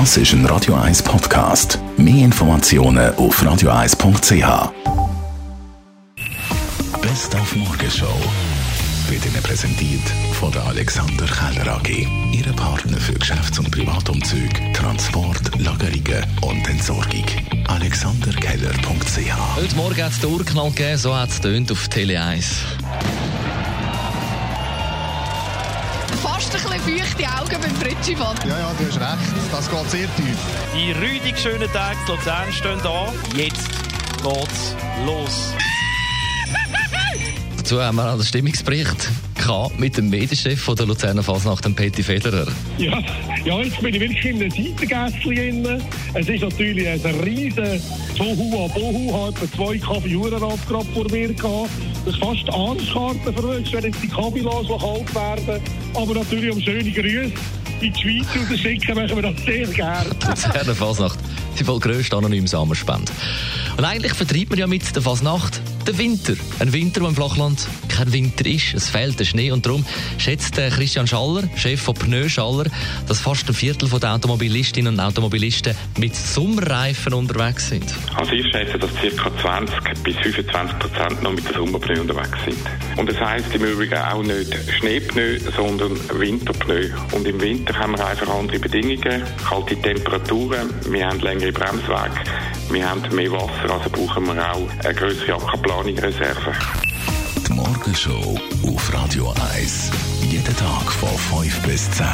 Das ist ein Radio 1 Podcast. Mehr Informationen auf radio1.ch. Best auf Morgenshow wird Ihnen präsentiert von der Alexander Keller AG. Ihre Partner für Geschäfts- und Privatumzug, Transport, Lagerungen und Entsorgung. AlexanderKeller.ch Heute Morgen hat es den Urknall gegeben, so hat es auf Tele 1. Fast ein bisschen feuchte Augen beim Fritschifahren. Ja, ja, du hast recht. Das geht sehr tief. Die rüdig schönen Tage zu Luzern stehen an. Jetzt geht's los. Dazu haben wir einen Stimmungsbericht gehabt mit dem Medienchef von der Luzerner Fasnacht, dem Petty Federer. Ja, ja, jetzt bin ich wirklich in einem Seitengässchen drin. Es ist natürlich ein riesen Tohu Bohu, etwa zwei Kaffeehurenrad gerade vor mir gehabt. Das ist fast Arschkarte verrückt, wenn jetzt die Kabilas kalt werden. Aber natürlich um schöne Grüße in die Schweiz rausschicken, machen wir das sehr gerne. Luzerner Fasnacht, die wohl grösste anonyme Samenspende. Und eigentlich vertreibt man ja mit der Fasnacht den Winter. Ein Winter, der im Flachland kein Winter ist. Es fehlt der Schnee und darum schätzt Christian Schaller, Chef von Pneu Schaller, dass fast ein Viertel der Automobilistinnen und Automobilisten mit Sommerreifen unterwegs sind. Also ich schätze, dass ca. 20 bis 25 Prozent noch mit der Sommerpneu unterwegs sind. Und das heisst im Übrigen auch nicht Schneepneu, sondern Winterpneu. Und im Winter haben wir einfach andere Bedingungen, kalte Temperaturen, wir haben längere Bremswege, wir haben mehr Wasser, also brauchen wir auch eine größere Aquaplanung Reserve. Die Morgenshow auf Radio 1. Jeden Tag von 5 bis 10.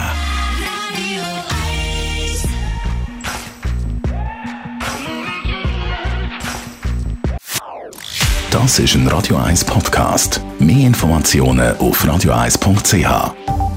Das ist ein Radio 1 Podcast. Mehr Informationen auf radio1.ch.